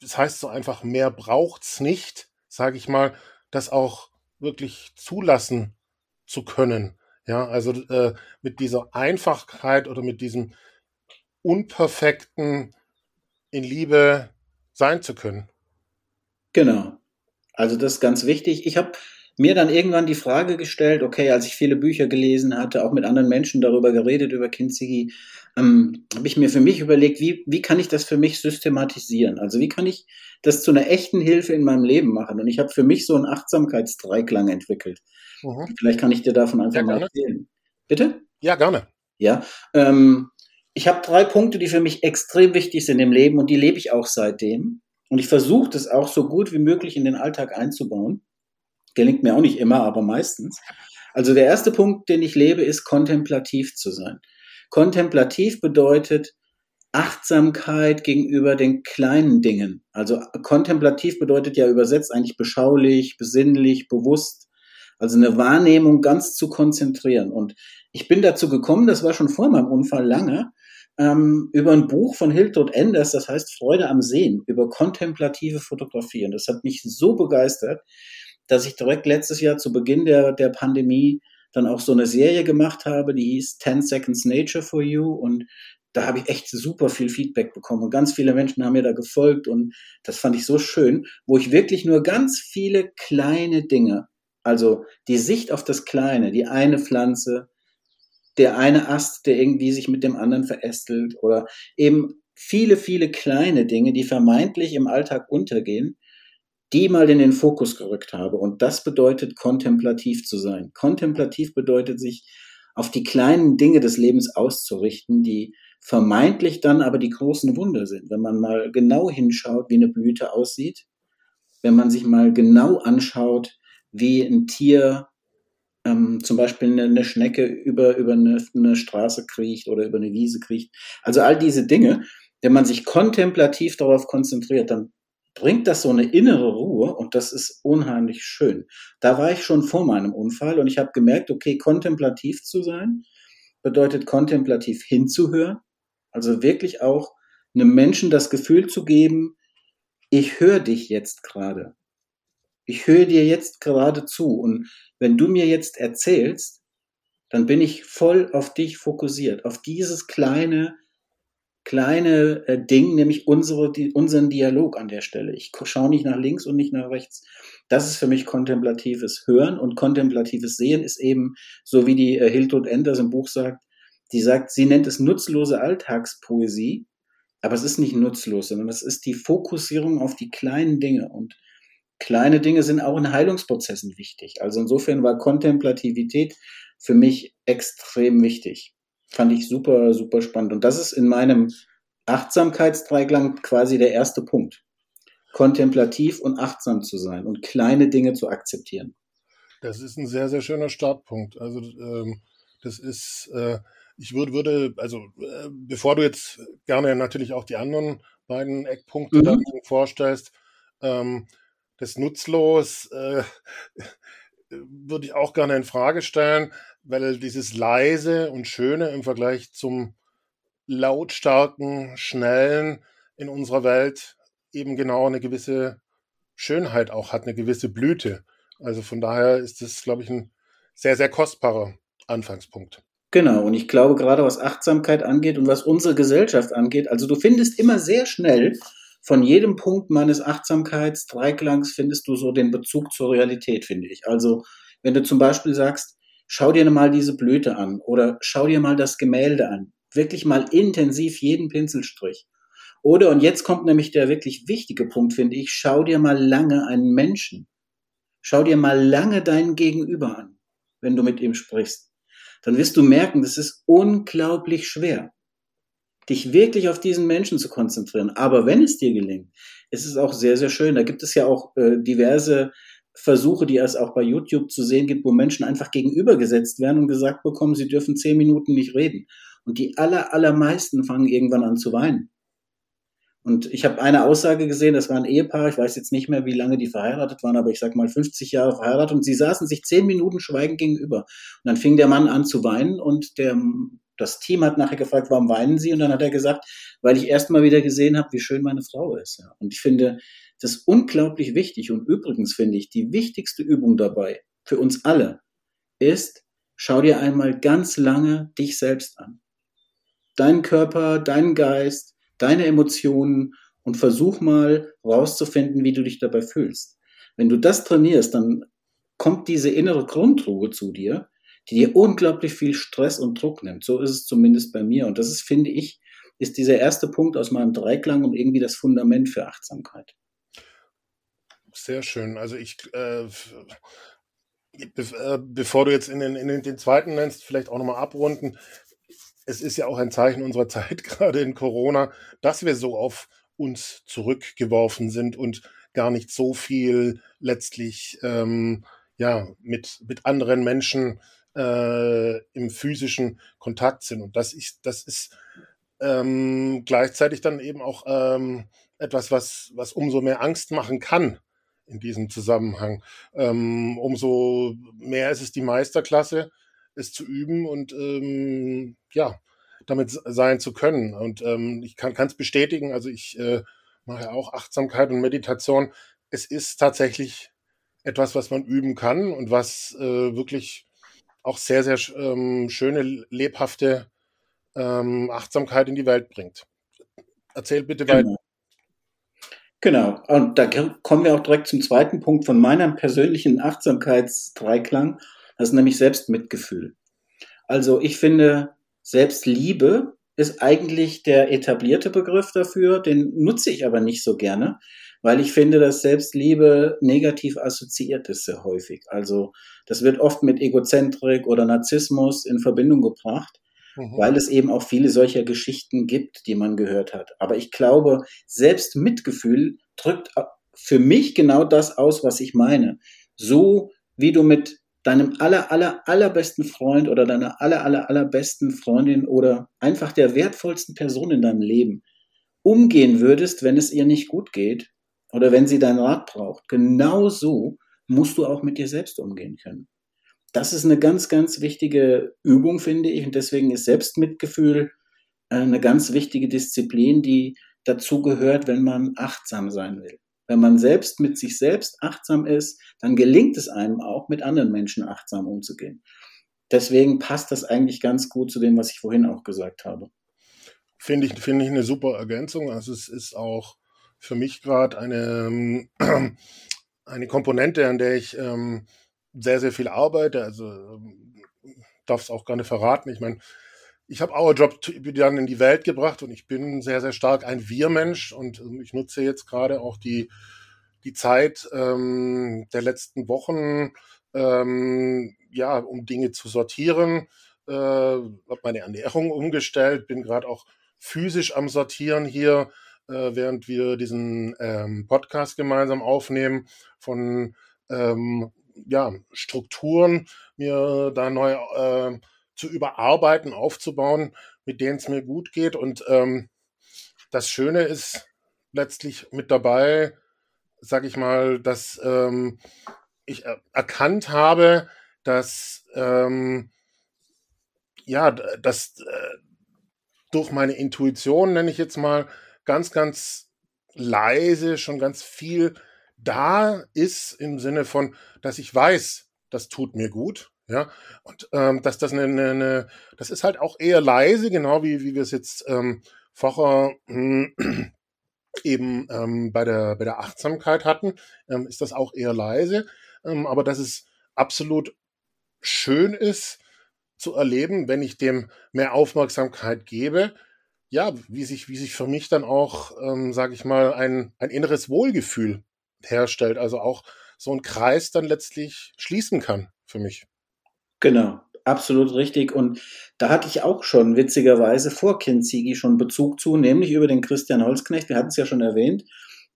das heißt so einfach, mehr braucht's nicht, sage ich mal, dass auch wirklich zulassen zu können. Ja, also äh, mit dieser Einfachkeit oder mit diesem Unperfekten in Liebe sein zu können. Genau. Also das ist ganz wichtig. Ich habe mir dann irgendwann die Frage gestellt, okay, als ich viele Bücher gelesen hatte, auch mit anderen Menschen darüber geredet, über Kinzigi, ähm, habe ich mir für mich überlegt, wie, wie kann ich das für mich systematisieren? Also wie kann ich das zu einer echten Hilfe in meinem Leben machen? Und ich habe für mich so einen Achtsamkeitsdreiklang entwickelt. Mhm. Vielleicht kann ich dir davon einfach ja, mal erzählen. Bitte? Ja, gerne. Ja, ähm, ich habe drei Punkte, die für mich extrem wichtig sind im Leben und die lebe ich auch seitdem. Und ich versuche das auch so gut wie möglich in den Alltag einzubauen. Gelingt mir auch nicht immer, aber meistens. Also der erste Punkt, den ich lebe, ist kontemplativ zu sein. Kontemplativ bedeutet Achtsamkeit gegenüber den kleinen Dingen. Also kontemplativ bedeutet ja übersetzt eigentlich beschaulich, besinnlich, bewusst. Also eine Wahrnehmung ganz zu konzentrieren. Und ich bin dazu gekommen, das war schon vor meinem Unfall lange, ähm, über ein Buch von Hiltrud Enders, das heißt Freude am Sehen, über kontemplative Fotografie. Und das hat mich so begeistert, dass ich direkt letztes Jahr zu Beginn der, der Pandemie dann auch so eine Serie gemacht habe, die hieß 10 Seconds Nature for You. Und da habe ich echt super viel Feedback bekommen. Und ganz viele Menschen haben mir da gefolgt. Und das fand ich so schön, wo ich wirklich nur ganz viele kleine Dinge, also die Sicht auf das Kleine, die eine Pflanze, der eine Ast, der irgendwie sich mit dem anderen verästelt oder eben viele, viele kleine Dinge, die vermeintlich im Alltag untergehen, die mal in den Fokus gerückt habe. Und das bedeutet, kontemplativ zu sein. Kontemplativ bedeutet, sich auf die kleinen Dinge des Lebens auszurichten, die vermeintlich dann aber die großen Wunder sind. Wenn man mal genau hinschaut, wie eine Blüte aussieht, wenn man sich mal genau anschaut, wie ein Tier ähm, zum Beispiel eine, eine, Schnecke über, über eine, eine Straße kriecht oder über eine Wiese kriecht. Also all diese Dinge, wenn man sich kontemplativ darauf konzentriert, dann bringt das so eine innere Ruhe und das ist unheimlich schön. Da war ich schon vor meinem Unfall und ich habe gemerkt, okay, kontemplativ zu sein bedeutet kontemplativ hinzuhören, also wirklich auch einem Menschen das Gefühl zu geben, ich höre dich jetzt gerade. Ich höre dir jetzt gerade zu und wenn du mir jetzt erzählst, dann bin ich voll auf dich fokussiert, auf dieses kleine, kleine äh, Ding, nämlich unsere, die, unseren Dialog an der Stelle. Ich schaue nicht nach links und nicht nach rechts. Das ist für mich kontemplatives Hören und kontemplatives Sehen ist eben, so wie die äh, Hiltrud Enders im Buch sagt, die sagt, sie nennt es nutzlose Alltagspoesie, aber es ist nicht nutzlos, sondern es ist die Fokussierung auf die kleinen Dinge und kleine Dinge sind auch in Heilungsprozessen wichtig. Also insofern war Kontemplativität für mich extrem wichtig. Fand ich super, super spannend. Und das ist in meinem Achtsamkeitsdreiklang quasi der erste Punkt. Kontemplativ und achtsam zu sein und kleine Dinge zu akzeptieren. Das ist ein sehr, sehr schöner Startpunkt. Also ähm, das ist, äh, ich würde, würde, also äh, bevor du jetzt gerne natürlich auch die anderen beiden Eckpunkte mhm. vorstellst, ähm, das nutzlos äh, würde ich auch gerne in Frage stellen, weil dieses leise und schöne im Vergleich zum lautstarken, schnellen in unserer Welt eben genau eine gewisse Schönheit auch hat, eine gewisse Blüte. Also von daher ist das, glaube ich, ein sehr, sehr kostbarer Anfangspunkt. Genau, und ich glaube gerade was Achtsamkeit angeht und was unsere Gesellschaft angeht, also du findest immer sehr schnell von jedem Punkt meines Achtsamkeitsdreiklangs findest du so den Bezug zur Realität, finde ich. Also wenn du zum Beispiel sagst, schau dir mal diese Blüte an oder schau dir mal das Gemälde an, wirklich mal intensiv jeden Pinselstrich. Oder, und jetzt kommt nämlich der wirklich wichtige Punkt, finde ich, schau dir mal lange einen Menschen. Schau dir mal lange deinen Gegenüber an, wenn du mit ihm sprichst. Dann wirst du merken, das ist unglaublich schwer dich wirklich auf diesen Menschen zu konzentrieren. Aber wenn es dir gelingt, ist es auch sehr, sehr schön. Da gibt es ja auch äh, diverse Versuche, die es auch bei YouTube zu sehen gibt, wo Menschen einfach gegenübergesetzt werden und gesagt bekommen, sie dürfen zehn Minuten nicht reden. Und die aller, allermeisten fangen irgendwann an zu weinen. Und ich habe eine Aussage gesehen, das war ein Ehepaar, ich weiß jetzt nicht mehr, wie lange die verheiratet waren, aber ich sag mal 50 Jahre verheiratet und sie saßen sich zehn Minuten schweigend gegenüber. Und dann fing der Mann an zu weinen und der das Team hat nachher gefragt, warum weinen Sie? Und dann hat er gesagt, weil ich erst mal wieder gesehen habe, wie schön meine Frau ist. Ja. Und ich finde das unglaublich wichtig. Und übrigens finde ich, die wichtigste Übung dabei für uns alle ist, schau dir einmal ganz lange dich selbst an. Deinen Körper, deinen Geist, deine Emotionen und versuch mal rauszufinden, wie du dich dabei fühlst. Wenn du das trainierst, dann kommt diese innere Grundruhe zu dir, die dir unglaublich viel Stress und Druck nimmt. So ist es zumindest bei mir. Und das ist, finde ich, ist dieser erste Punkt aus meinem Dreiklang und irgendwie das Fundament für Achtsamkeit. Sehr schön. Also ich, äh, be bevor du jetzt in den, in den zweiten nennst, vielleicht auch nochmal abrunden. Es ist ja auch ein Zeichen unserer Zeit, gerade in Corona, dass wir so auf uns zurückgeworfen sind und gar nicht so viel letztlich ähm, ja mit mit anderen Menschen äh, im physischen Kontakt sind. Und das ist, das ist ähm, gleichzeitig dann eben auch ähm, etwas, was, was umso mehr Angst machen kann in diesem Zusammenhang. Ähm, umso mehr ist es die Meisterklasse, es zu üben und ähm, ja, damit sein zu können. Und ähm, ich kann es bestätigen, also ich äh, mache auch Achtsamkeit und Meditation. Es ist tatsächlich etwas, was man üben kann und was äh, wirklich auch sehr, sehr ähm, schöne, lebhafte ähm, Achtsamkeit in die Welt bringt. Erzähl bitte genau. weiter. Genau, und da kommen wir auch direkt zum zweiten Punkt von meinem persönlichen Achtsamkeitsdreiklang, das ist nämlich Selbstmitgefühl. Also ich finde, Selbstliebe ist eigentlich der etablierte Begriff dafür, den nutze ich aber nicht so gerne, weil ich finde, dass Selbstliebe negativ assoziiert ist sehr häufig. Also das wird oft mit Egozentrik oder Narzissmus in Verbindung gebracht, mhm. weil es eben auch viele solcher Geschichten gibt, die man gehört hat. Aber ich glaube, Selbstmitgefühl drückt für mich genau das aus, was ich meine. So wie du mit deinem aller, aller, allerbesten Freund oder deiner aller, aller, allerbesten Freundin oder einfach der wertvollsten Person in deinem Leben umgehen würdest, wenn es ihr nicht gut geht oder wenn sie deinen Rat braucht. Genau so musst du auch mit dir selbst umgehen können. Das ist eine ganz, ganz wichtige Übung, finde ich. Und deswegen ist Selbstmitgefühl äh, eine ganz wichtige Disziplin, die dazu gehört, wenn man achtsam sein will. Wenn man selbst mit sich selbst achtsam ist, dann gelingt es einem auch, mit anderen Menschen achtsam umzugehen. Deswegen passt das eigentlich ganz gut zu dem, was ich vorhin auch gesagt habe. Finde ich, finde ich eine super Ergänzung. Also es ist auch für mich gerade eine, eine Komponente, an der ich ähm, sehr, sehr viel arbeite. Also ähm, darf es auch gerne verraten. Ich meine, ich habe Our Job dann in die Welt gebracht und ich bin sehr, sehr stark ein Wir-Mensch und ähm, ich nutze jetzt gerade auch die, die Zeit ähm, der letzten Wochen, ähm, ja, um Dinge zu sortieren. Äh, habe meine Ernährung umgestellt, bin gerade auch physisch am Sortieren hier, äh, während wir diesen ähm, Podcast gemeinsam aufnehmen von ähm, ja, Strukturen, mir da neu äh, zu überarbeiten, aufzubauen, mit denen es mir gut geht. Und ähm, das Schöne ist letztlich mit dabei, sag ich mal, dass ähm, ich erkannt habe, dass ähm, ja, dass äh, durch meine Intuition, nenne ich jetzt mal, ganz, ganz leise schon ganz viel da ist im Sinne von, dass ich weiß, das tut mir gut. Ja, und ähm, dass das eine, eine, eine, das ist halt auch eher leise, genau wie, wie wir es jetzt ähm, vorher äh, eben ähm, bei, der, bei der Achtsamkeit hatten, ähm, ist das auch eher leise. Ähm, aber dass es absolut schön ist zu erleben, wenn ich dem mehr Aufmerksamkeit gebe, ja, wie sich, wie sich für mich dann auch, ähm, sage ich mal, ein, ein inneres Wohlgefühl herstellt. Also auch so ein Kreis dann letztlich schließen kann für mich. Genau, absolut richtig. Und da hatte ich auch schon witzigerweise vor Kinzigi schon Bezug zu, nämlich über den Christian Holzknecht. Wir hatten es ja schon erwähnt.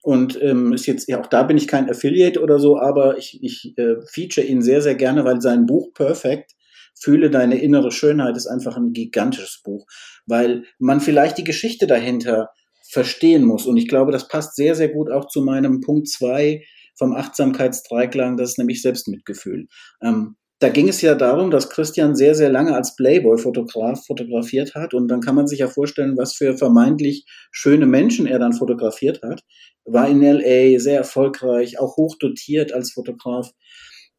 Und ähm, ist jetzt, ja, auch da bin ich kein Affiliate oder so, aber ich, ich äh, feature ihn sehr, sehr gerne, weil sein Buch Perfect, Fühle deine innere Schönheit, ist einfach ein gigantisches Buch, weil man vielleicht die Geschichte dahinter verstehen muss. Und ich glaube, das passt sehr, sehr gut auch zu meinem Punkt zwei vom Achtsamkeitsdreiklang, das ist nämlich Selbstmitgefühl. Ähm, da ging es ja darum, dass Christian sehr, sehr lange als Playboy-Fotograf fotografiert hat. Und dann kann man sich ja vorstellen, was für vermeintlich schöne Menschen er dann fotografiert hat. War in LA sehr erfolgreich, auch hochdotiert als Fotograf.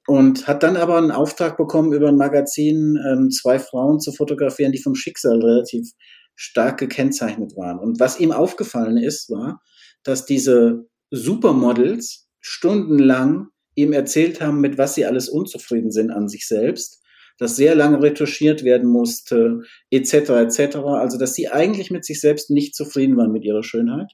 Und hat dann aber einen Auftrag bekommen, über ein Magazin ähm, zwei Frauen zu fotografieren, die vom Schicksal relativ stark gekennzeichnet waren. Und was ihm aufgefallen ist, war, dass diese Supermodels stundenlang ihm erzählt haben, mit was sie alles unzufrieden sind an sich selbst, dass sehr lange retuschiert werden musste, etc., etc. Also, dass sie eigentlich mit sich selbst nicht zufrieden waren mit ihrer Schönheit.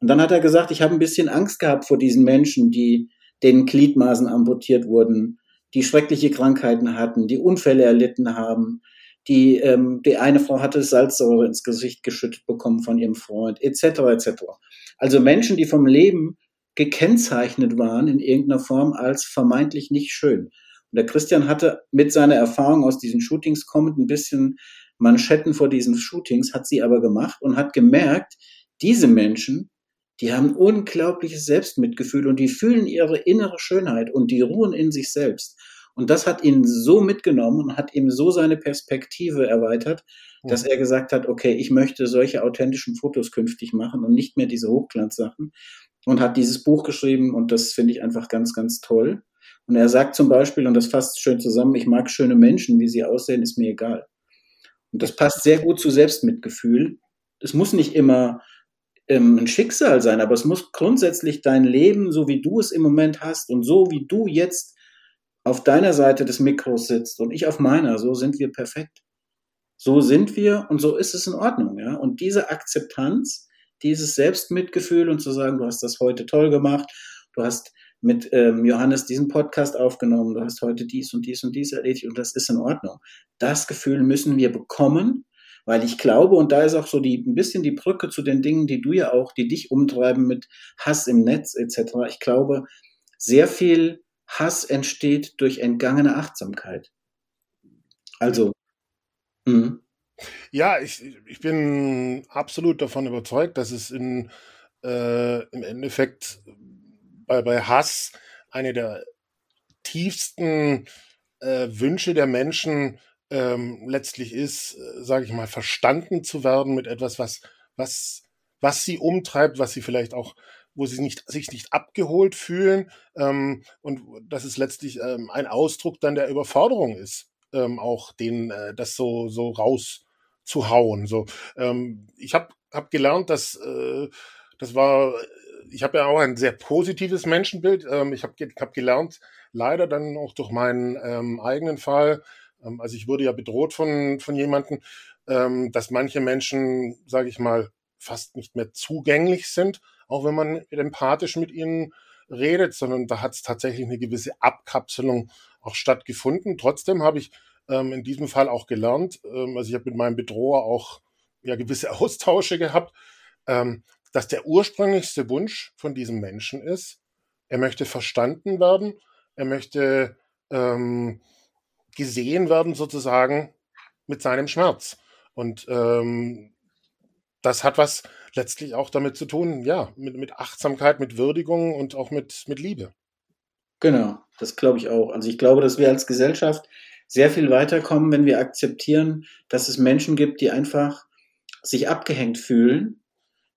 Und dann hat er gesagt, ich habe ein bisschen Angst gehabt vor diesen Menschen, die denen Gliedmaßen amputiert wurden, die schreckliche Krankheiten hatten, die Unfälle erlitten haben, die, ähm, die eine Frau hatte Salzsäure ins Gesicht geschüttet bekommen von ihrem Freund, etc., etc. Also Menschen, die vom Leben gekennzeichnet waren in irgendeiner Form als vermeintlich nicht schön. Und der Christian hatte mit seiner Erfahrung aus diesen Shootings kommend ein bisschen Manschetten vor diesen Shootings, hat sie aber gemacht und hat gemerkt, diese Menschen, die haben unglaubliches Selbstmitgefühl und die fühlen ihre innere Schönheit und die ruhen in sich selbst. Und das hat ihn so mitgenommen und hat ihm so seine Perspektive erweitert, dass er gesagt hat, okay, ich möchte solche authentischen Fotos künftig machen und nicht mehr diese Hochglanzsachen und hat dieses Buch geschrieben und das finde ich einfach ganz, ganz toll. Und er sagt zum Beispiel, und das fasst schön zusammen, ich mag schöne Menschen, wie sie aussehen, ist mir egal. Und das passt sehr gut zu Selbstmitgefühl. Es muss nicht immer ähm, ein Schicksal sein, aber es muss grundsätzlich dein Leben, so wie du es im Moment hast und so wie du jetzt auf deiner Seite des Mikros sitzt und ich auf meiner, so sind wir perfekt. So sind wir und so ist es in Ordnung, ja. Und diese Akzeptanz, dieses Selbstmitgefühl und zu sagen, du hast das heute toll gemacht, du hast mit ähm, Johannes diesen Podcast aufgenommen, du hast heute dies und dies und dies erledigt und das ist in Ordnung. Das Gefühl müssen wir bekommen, weil ich glaube, und da ist auch so die, ein bisschen die Brücke zu den Dingen, die du ja auch, die dich umtreiben mit Hass im Netz etc. Ich glaube, sehr viel Hass entsteht durch entgangene Achtsamkeit. Also. Mh. Ja, ich, ich bin absolut davon überzeugt, dass es in, äh, im Endeffekt bei, bei Hass eine der tiefsten äh, Wünsche der Menschen ähm, letztlich ist, äh, sage ich mal, verstanden zu werden mit etwas, was, was, was sie umtreibt, was sie vielleicht auch wo sie nicht, sich nicht abgeholt fühlen. Ähm, und das ist letztlich ähm, ein Ausdruck dann der Überforderung ist, ähm, auch den, äh, das so, so rauszuhauen. So, ähm, ich habe hab gelernt, dass äh, das war, ich habe ja auch ein sehr positives Menschenbild. Ähm, ich habe hab gelernt, leider dann auch durch meinen ähm, eigenen Fall, ähm, also ich wurde ja bedroht von, von jemandem, ähm, dass manche Menschen, sage ich mal, fast nicht mehr zugänglich sind auch wenn man empathisch mit ihnen redet, sondern da hat es tatsächlich eine gewisse Abkapselung auch stattgefunden. Trotzdem habe ich ähm, in diesem Fall auch gelernt, ähm, also ich habe mit meinem Bedroher auch ja gewisse Austausche gehabt, ähm, dass der ursprünglichste Wunsch von diesem Menschen ist, er möchte verstanden werden, er möchte ähm, gesehen werden sozusagen mit seinem Schmerz. Und ähm, das hat was letztlich auch damit zu tun, ja, mit, mit Achtsamkeit, mit Würdigung und auch mit, mit Liebe. Genau, das glaube ich auch. Also ich glaube, dass wir als Gesellschaft sehr viel weiterkommen, wenn wir akzeptieren, dass es Menschen gibt, die einfach sich abgehängt fühlen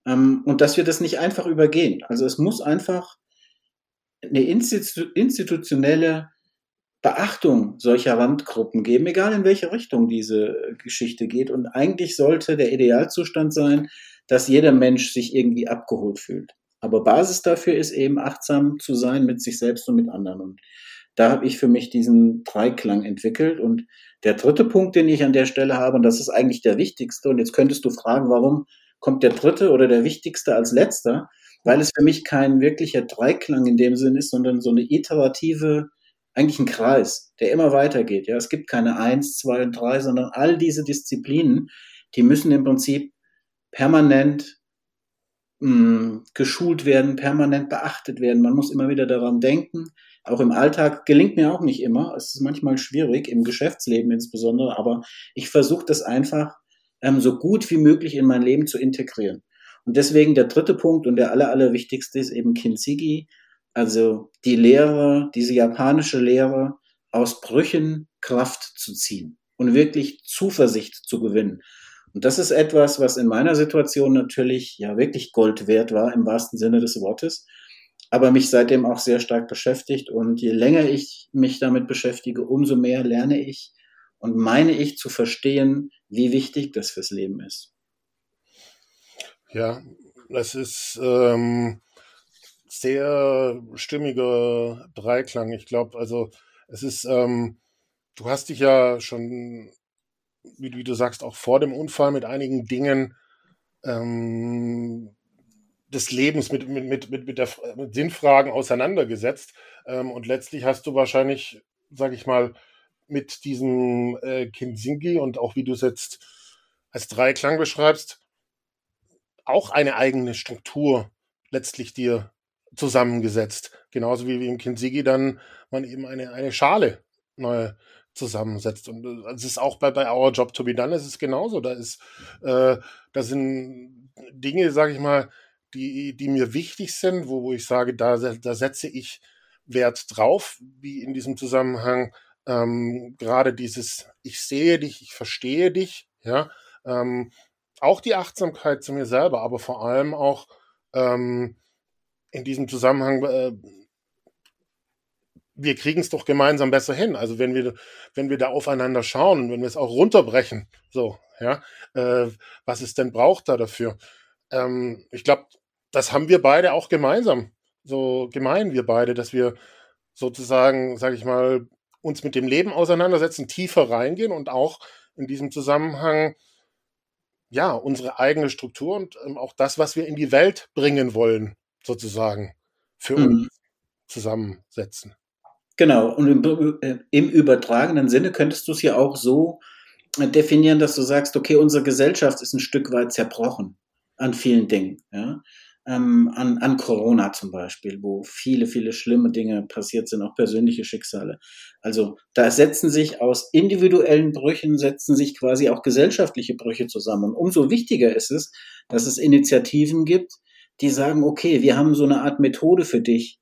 ähm, und dass wir das nicht einfach übergehen. Also es muss einfach eine Institu institutionelle Beachtung solcher Randgruppen geben, egal in welche Richtung diese Geschichte geht. Und eigentlich sollte der Idealzustand sein, dass jeder Mensch sich irgendwie abgeholt fühlt. Aber Basis dafür ist eben achtsam zu sein mit sich selbst und mit anderen. Und da habe ich für mich diesen Dreiklang entwickelt. Und der dritte Punkt, den ich an der Stelle habe, und das ist eigentlich der wichtigste, und jetzt könntest du fragen, warum kommt der dritte oder der wichtigste als letzter? Weil es für mich kein wirklicher Dreiklang in dem Sinn ist, sondern so eine iterative, eigentlich ein Kreis, der immer weitergeht. Ja, es gibt keine eins, zwei und drei, sondern all diese Disziplinen, die müssen im Prinzip permanent mh, hm, geschult werden, permanent beachtet werden. Man muss immer wieder daran denken. Auch im Alltag gelingt mir auch nicht immer. Es ist manchmal schwierig, im Geschäftsleben insbesondere, aber ich versuche das einfach ähm, so gut wie möglich in mein Leben zu integrieren. Und deswegen der dritte Punkt und der aller, allerwichtigste ist eben Kintsugi, also die Lehre, diese japanische Lehre, aus Brüchen Kraft zu ziehen und wirklich Zuversicht zu gewinnen. Und das ist etwas, was in meiner Situation natürlich ja wirklich Gold wert war, im wahrsten Sinne des Wortes, aber mich seitdem auch sehr stark beschäftigt. Und je länger ich mich damit beschäftige, umso mehr lerne ich und meine ich zu verstehen, wie wichtig das fürs Leben ist. Ja, das ist ähm, sehr stimmiger Dreiklang. Ich glaube, also es ist, ähm, du hast dich ja schon wie, wie, du sagst, auch vor dem Unfall mit einigen Dingen ähm, des Lebens, mit, mit, mit, mit, der, mit Sinnfragen auseinandergesetzt. Ähm, und letztlich hast du wahrscheinlich, sag ich mal, mit diesem äh, Kinsingi und auch wie du es jetzt als Dreiklang beschreibst, auch eine eigene Struktur letztlich dir zusammengesetzt. Genauso wie im Kinsigi dann man eben eine, eine Schale neu zusammensetzt. Und äh, es ist auch bei, bei Our Job to be Done, ist es genauso. Da ist, äh, da sind Dinge, sage ich mal, die, die mir wichtig sind, wo, wo ich sage, da, da setze ich Wert drauf, wie in diesem Zusammenhang ähm, gerade dieses Ich sehe dich, ich verstehe dich, ja, ähm, auch die Achtsamkeit zu mir selber, aber vor allem auch ähm, in diesem Zusammenhang äh, wir kriegen es doch gemeinsam besser hin. Also wenn wir, wenn wir da aufeinander schauen und wenn wir es auch runterbrechen, so, ja, äh, was es denn braucht da dafür. Ähm, ich glaube, das haben wir beide auch gemeinsam. So gemein wir beide, dass wir sozusagen, sage ich mal, uns mit dem Leben auseinandersetzen, tiefer reingehen und auch in diesem Zusammenhang ja unsere eigene Struktur und ähm, auch das, was wir in die Welt bringen wollen, sozusagen für mhm. uns zusammensetzen. Genau, und im, äh, im übertragenen Sinne könntest du es ja auch so äh, definieren, dass du sagst, okay, unsere Gesellschaft ist ein Stück weit zerbrochen an vielen Dingen. Ja? ähm, an, an Corona zum Beispiel, wo viele, viele schlimme Dinge passiert sind, auch persönliche Schicksale. Also da setzen sich aus individuellen Brüchen, setzen sich quasi auch gesellschaftliche Brüche zusammen. Und umso wichtiger ist es, dass es Initiativen gibt, die sagen, okay, wir haben so eine Art Methode für dich.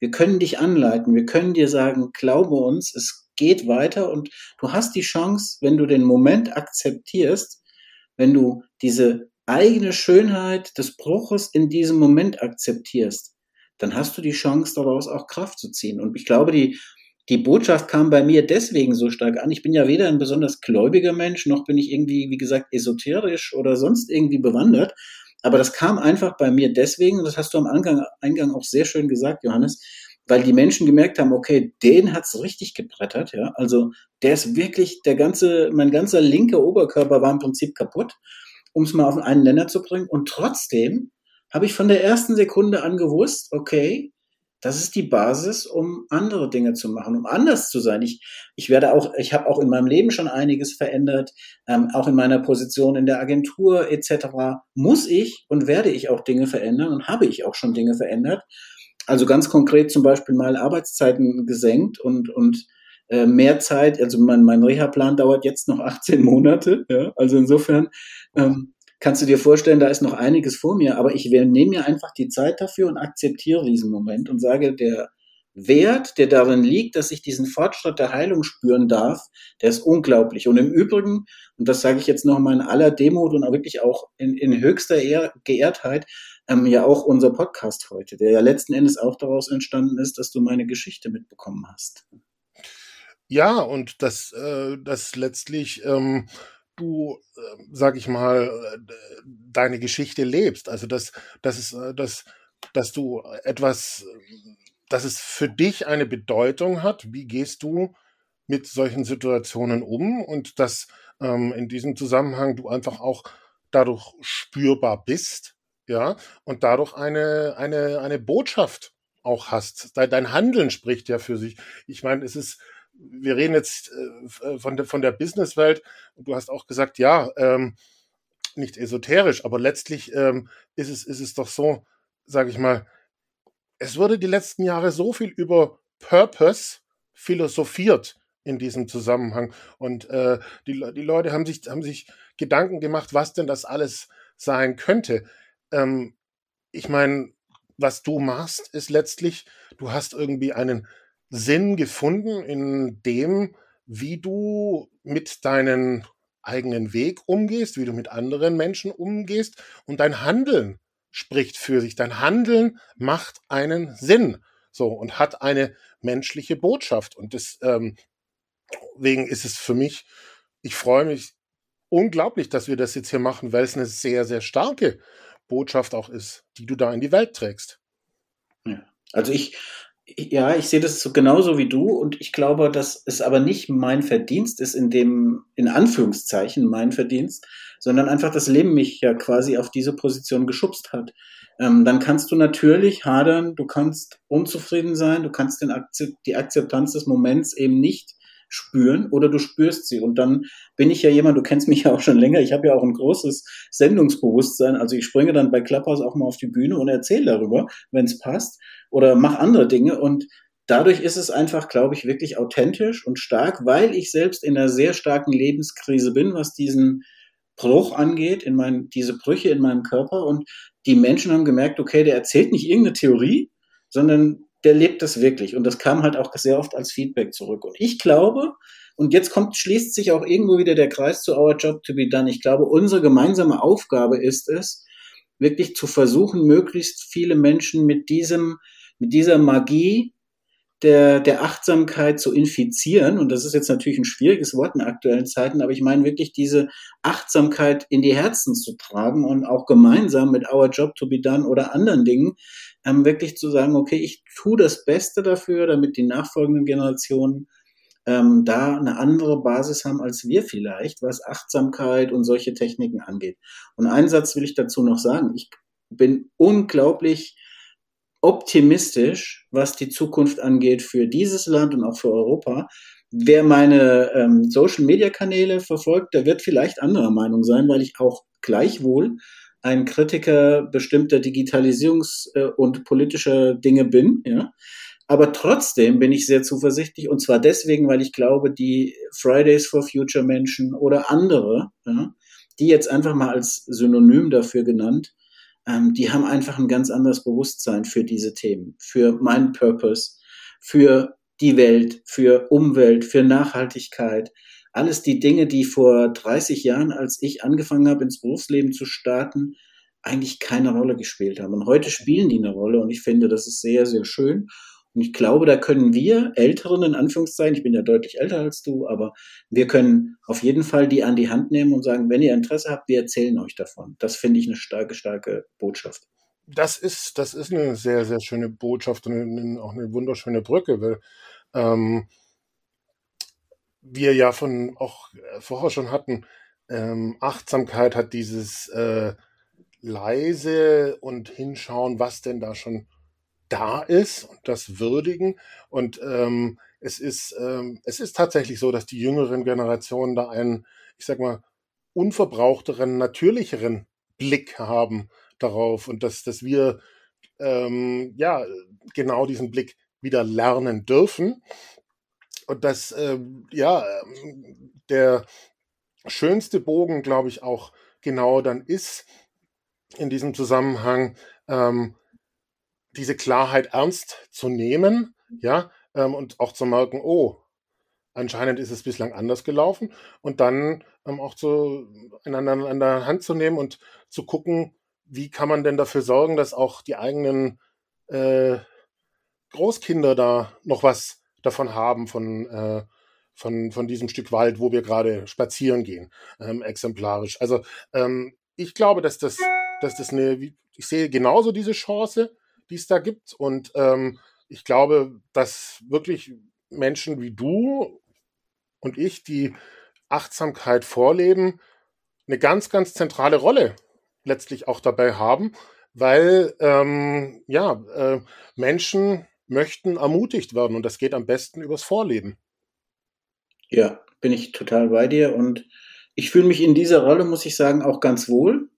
Wir können dich anleiten, wir können dir sagen, glaube uns, es geht weiter und du hast die Chance, wenn du den Moment akzeptierst, wenn du diese eigene Schönheit des Bruches in diesem Moment akzeptierst, dann hast du die Chance, daraus auch Kraft zu ziehen. Und ich glaube, die, die Botschaft kam bei mir deswegen so stark an. Ich bin ja weder ein besonders gläubiger Mensch, noch bin ich irgendwie, wie gesagt, esoterisch oder sonst irgendwie bewandert. Aber das kam einfach bei mir deswegen, und das hast du am Eingang, Eingang auch sehr schön gesagt, Johannes, weil die Menschen gemerkt haben, okay, den hat's richtig gebrettert, ja. Also der ist wirklich, der ganze, mein ganzer linker Oberkörper war im Prinzip kaputt um es mal auf einen Nenner zu bringen. Und trotzdem habe ich von der ersten Sekunde an gewusst, okay, das ist die Basis, um andere Dinge zu machen, um anders zu sein. Ich, ich werde auch, ich habe auch in meinem Leben schon einiges verändert, ähm, auch in meiner Position in der Agentur etc. Muss ich und werde ich auch Dinge verändern und habe ich auch schon Dinge verändert. Also ganz konkret zum Beispiel mal Arbeitszeiten gesenkt und und äh, mehr Zeit. Also mein, mein Reha-Plan dauert jetzt noch 18 Monate. Ja? Also insofern ähm, kannst du dir vorstellen, da ist noch einiges vor mir, aber ich nehme mir einfach die Zeit dafür und akzeptiere diesen Moment und sage, der Wert, der darin liegt, dass ich diesen Fortschritt der Heilung spüren darf, der ist unglaublich. Und im Übrigen, und das sage ich jetzt nochmal in aller Demut und auch wirklich auch in, in höchster Ehr Geehrtheit, ähm, ja auch unser Podcast heute, der ja letzten Endes auch daraus entstanden ist, dass du meine Geschichte mitbekommen hast. Ja, und dass, äh, dass letztlich ähm, du, äh, sag ich mal, äh, deine Geschichte lebst. Also dass, dass, es, äh, dass, dass du etwas, dass es für dich eine Bedeutung hat. Wie gehst du mit solchen Situationen um? Und dass ähm, in diesem Zusammenhang du einfach auch dadurch spürbar bist, ja, und dadurch eine, eine, eine Botschaft auch hast. Dein Handeln spricht ja für sich. Ich meine, es ist wir reden jetzt äh, von, der, von der Businesswelt und du hast auch gesagt, ja, ähm, nicht esoterisch, aber letztlich ähm, ist, es, ist es doch so, sage ich mal, es wurde die letzten Jahre so viel über Purpose philosophiert in diesem Zusammenhang und äh, die, die Leute haben sich, haben sich Gedanken gemacht, was denn das alles sein könnte. Ähm, ich meine, was du machst, ist letztlich, du hast irgendwie einen Sinn gefunden in dem, wie du mit deinen eigenen Weg umgehst, wie du mit anderen Menschen umgehst und dein Handeln spricht für sich. Dein Handeln macht einen Sinn. So und hat eine menschliche Botschaft. Und deswegen ähm, ist es für mich, ich freue mich unglaublich, dass wir das jetzt hier machen, weil es eine sehr, sehr starke Botschaft auch ist, die du da in die Welt trägst. Ja. Also ich ja, ich sehe das so genauso wie du und ich glaube, dass es aber nicht mein Verdienst ist, in dem, in Anführungszeichen mein Verdienst, sondern einfach das Leben mich ja quasi auf diese Position geschubst hat. Ähm, dann kannst du natürlich hadern, du kannst unzufrieden sein, du kannst den Akzept, die Akzeptanz des Moments eben nicht spüren oder du spürst sie. Und dann bin ich ja jemand, du kennst mich ja auch schon länger, ich habe ja auch ein großes Sendungsbewusstsein. Also ich springe dann bei Clubhouse auch mal auf die Bühne und erzähle darüber, wenn es passt, oder mache andere Dinge. Und dadurch ist es einfach, glaube ich, wirklich authentisch und stark, weil ich selbst in einer sehr starken Lebenskrise bin, was diesen Bruch angeht, in mein, diese Brüche in meinem Körper. Und die Menschen haben gemerkt, okay, der erzählt nicht irgendeine Theorie, sondern der lebt das wirklich. Und das kam halt auch sehr oft als Feedback zurück. Und ich glaube, und jetzt kommt, schließt sich auch irgendwo wieder der Kreis zu Our Job to be done. Ich glaube, unsere gemeinsame Aufgabe ist es, wirklich zu versuchen, möglichst viele Menschen mit diesem, mit dieser Magie der, der Achtsamkeit zu infizieren. Und das ist jetzt natürlich ein schwieriges Wort in aktuellen Zeiten, aber ich meine wirklich diese Achtsamkeit in die Herzen zu tragen und auch gemeinsam mit Our Job to be Done oder anderen Dingen ähm, wirklich zu sagen, okay, ich tue das Beste dafür, damit die nachfolgenden Generationen ähm, da eine andere Basis haben als wir vielleicht, was Achtsamkeit und solche Techniken angeht. Und einen Satz will ich dazu noch sagen. Ich bin unglaublich optimistisch, was die Zukunft angeht für dieses Land und auch für Europa. Wer meine ähm, Social-Media-Kanäle verfolgt, der wird vielleicht anderer Meinung sein, weil ich auch gleichwohl ein Kritiker bestimmter Digitalisierungs- äh, und politischer Dinge bin, ja. Aber trotzdem bin ich sehr zuversichtlich und zwar deswegen, weil ich glaube, die Fridays for Future Menschen oder andere, ja, die jetzt einfach mal als Synonym dafür genannt, ähm, die haben einfach ein ganz anderes Bewusstsein für diese Themen, für meinen Purpose, für die Welt, für Umwelt, für Nachhaltigkeit. Alles die Dinge, die vor 30 Jahren, als ich angefangen habe, ins Berufsleben zu starten, eigentlich keine Rolle gespielt haben. Und heute spielen die eine Rolle und ich finde, das ist sehr, sehr schön. Und ich glaube, da können wir Älteren, in Anführungszeichen, ich bin ja deutlich älter als du, aber wir können auf jeden Fall die an die Hand nehmen und sagen, wenn ihr Interesse habt, wir erzählen euch davon. Das finde ich eine starke, starke Botschaft. Das ist, das ist eine sehr, sehr schöne Botschaft und auch eine wunderschöne Brücke, weil ähm, wir ja von auch vorher schon hatten, ähm, Achtsamkeit hat dieses äh, leise und hinschauen, was denn da schon da ist und das würdigen. Und ähm, es ist ähm, es ist tatsächlich so, dass die jüngeren Generationen da einen, ich sag mal, unverbrauchteren, natürlicheren Blick haben darauf und dass dass wir ähm, ja genau diesen Blick wieder lernen dürfen und dass ähm, ja der schönste Bogen, glaube ich, auch genau dann ist in diesem Zusammenhang ähm, diese Klarheit ernst zu nehmen, ja, ähm, und auch zu merken, oh, anscheinend ist es bislang anders gelaufen und dann ähm, auch zu, einander an der Hand zu nehmen und zu gucken, wie kann man denn dafür sorgen, dass auch die eigenen äh, Großkinder da noch was davon haben, von, äh, von, von diesem Stück Wald, wo wir gerade spazieren gehen, ähm, exemplarisch. Also ähm, ich glaube, dass das, dass das eine, ich sehe genauso diese Chance, die es da gibt. Und ähm, ich glaube, dass wirklich Menschen wie du und ich, die Achtsamkeit vorleben, eine ganz, ganz zentrale Rolle letztlich auch dabei haben, weil ähm, ja, äh, Menschen möchten ermutigt werden und das geht am besten übers Vorleben. Ja, bin ich total bei dir und ich fühle mich in dieser Rolle, muss ich sagen, auch ganz wohl.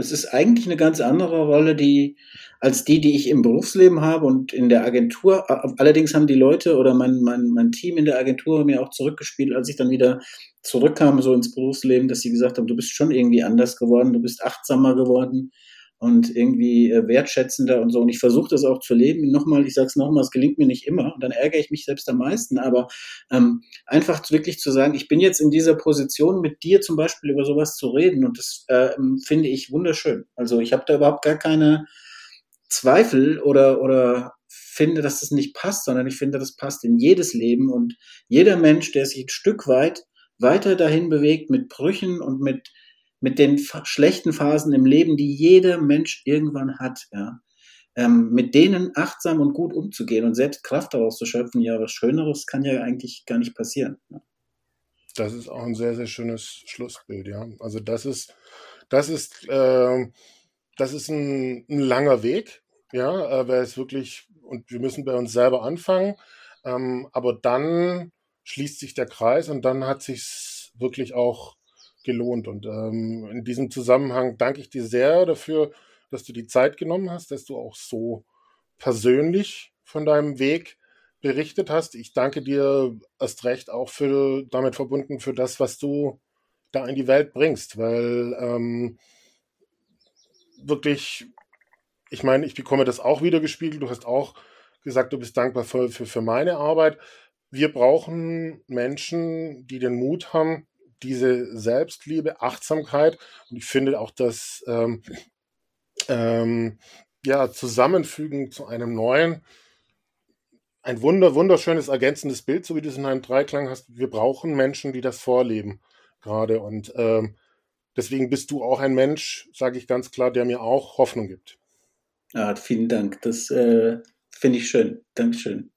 Es ist eigentlich eine ganz andere Rolle, die als die, die ich im Berufsleben habe und in der Agentur. Allerdings haben die Leute oder mein, mein, mein Team in der Agentur mir auch zurückgespielt, als ich dann wieder zurückkam so ins Berufsleben, dass sie gesagt haben, du bist schon irgendwie anders geworden, du bist achtsamer geworden und irgendwie äh, wertschätzender und so. Und ich versuche das auch zu leben. Nochmal, ich sage es nochmal, es gelingt mir nicht immer. Und dann ärgere ich mich selbst am meisten. Aber ähm, einfach wirklich zu sagen, ich bin jetzt in dieser Position, mit dir zum Beispiel über sowas zu reden. Und das äh, finde ich wunderschön. Also ich habe da überhaupt gar keine Zweifel oder, oder finde, dass das nicht passt, sondern ich finde, das passt in jedes Leben. Und jeder Mensch, der sich ein Stück weit weiter dahin bewegt mit Brüchen und mit mit den schlechten Phasen im Leben, die jeder Mensch irgendwann hat, ja, ähm, mit denen achtsam und gut umzugehen und selbst Kraft daraus zu schöpfen, ja, was Schöneres kann ja eigentlich gar nicht passieren. Ja. Das ist auch ein sehr, sehr schönes Schlussbild, ja. Also das ist, das ist, äh, das ist ein, ein, langer Weg, ja, aber es wirklich, und wir müssen bei uns selber anfangen, ähm, aber dann schließt sich der Kreis und dann hat sich wirklich auch gelohnt. Und ähm, in diesem Zusammenhang danke ich dir sehr dafür, dass du die Zeit genommen hast, dass du auch so persönlich von deinem Weg berichtet hast. Ich danke dir erst recht auch für damit verbunden für das, was du da in die Welt bringst, weil ähm, wirklich, ich meine, ich bekomme das auch wieder gespiegelt. Du hast auch gesagt, du bist dankbar für, für, für meine Arbeit. Wir brauchen Menschen, die den Mut haben, diese Selbstliebe, Achtsamkeit und ich finde auch das ähm, ähm, ja, Zusammenfügen zu einem neuen, ein wunder, wunderschönes ergänzendes Bild, so wie du es in einem Dreiklang hast. Wir brauchen Menschen, die das vorleben gerade und ähm, deswegen bist du auch ein Mensch, sage ich ganz klar, der mir auch Hoffnung gibt. Ah, vielen Dank. Das äh, finde ich schön. Dankeschön.